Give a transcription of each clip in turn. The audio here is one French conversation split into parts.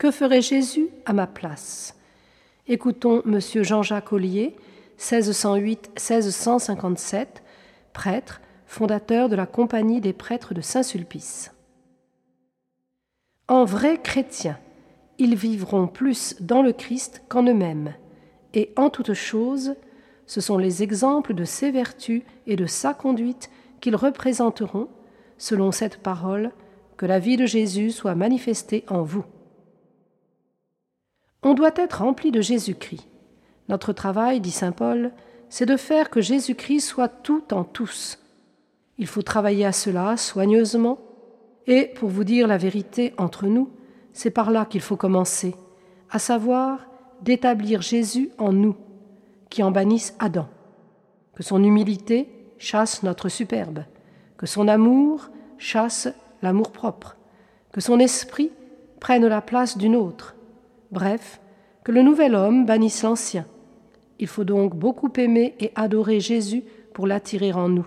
Que ferait Jésus à ma place? Écoutons M. Jean-Jacques Ollier, 1608-1657, prêtre, fondateur de la Compagnie des prêtres de Saint-Sulpice. En vrais chrétiens, ils vivront plus dans le Christ qu'en eux-mêmes, et en toute chose, ce sont les exemples de ses vertus et de sa conduite qu'ils représenteront, selon cette parole, que la vie de Jésus soit manifestée en vous. On doit être rempli de Jésus-Christ. Notre travail, dit Saint Paul, c'est de faire que Jésus-Christ soit tout en tous. Il faut travailler à cela soigneusement, et, pour vous dire la vérité entre nous, c'est par là qu'il faut commencer, à savoir d'établir Jésus en nous, qui en bannisse Adam. Que son humilité chasse notre superbe, que son amour chasse l'amour-propre, que son esprit prenne la place d'une autre, bref, que le nouvel homme bannisse l'ancien. Il faut donc beaucoup aimer et adorer Jésus pour l'attirer en nous.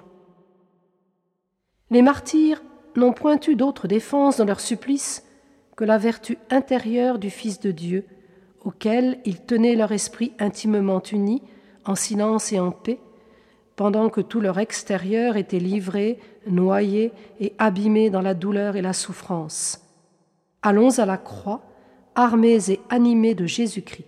Les martyrs n'ont point eu d'autre défense dans leur supplice que la vertu intérieure du Fils de Dieu, auquel ils tenaient leur esprit intimement uni, en silence et en paix, pendant que tout leur extérieur était livré, noyé et abîmé dans la douleur et la souffrance. Allons à la croix, armés et animés de Jésus-Christ.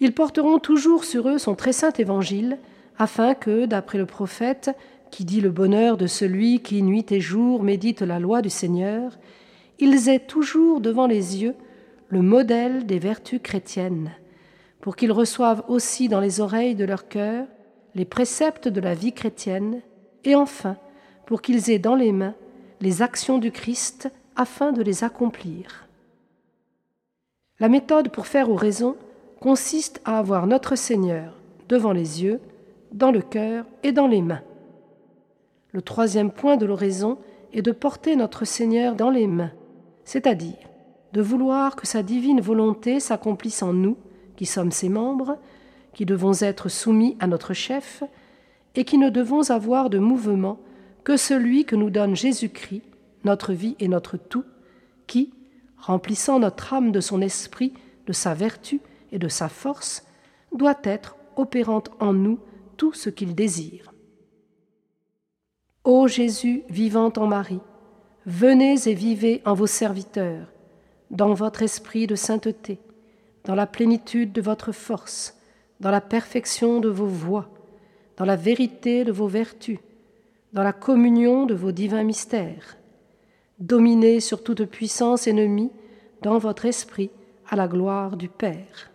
Ils porteront toujours sur eux son très saint évangile, afin que, d'après le prophète, qui dit le bonheur de celui qui nuit et jour médite la loi du Seigneur, ils aient toujours devant les yeux le modèle des vertus chrétiennes, pour qu'ils reçoivent aussi dans les oreilles de leur cœur les préceptes de la vie chrétienne, et enfin pour qu'ils aient dans les mains les actions du Christ afin de les accomplir. La méthode pour faire oraison consiste à avoir notre Seigneur devant les yeux, dans le cœur et dans les mains. Le troisième point de l'oraison est de porter notre Seigneur dans les mains, c'est-à-dire de vouloir que sa divine volonté s'accomplisse en nous, qui sommes ses membres, qui devons être soumis à notre chef, et qui ne devons avoir de mouvement que celui que nous donne Jésus-Christ, notre vie et notre tout, qui, remplissant notre âme de son esprit, de sa vertu et de sa force, doit être opérante en nous tout ce qu'il désire. Ô Jésus vivant en Marie, venez et vivez en vos serviteurs, dans votre esprit de sainteté, dans la plénitude de votre force, dans la perfection de vos voies, dans la vérité de vos vertus, dans la communion de vos divins mystères. Dominez sur toute puissance ennemie dans votre esprit à la gloire du Père.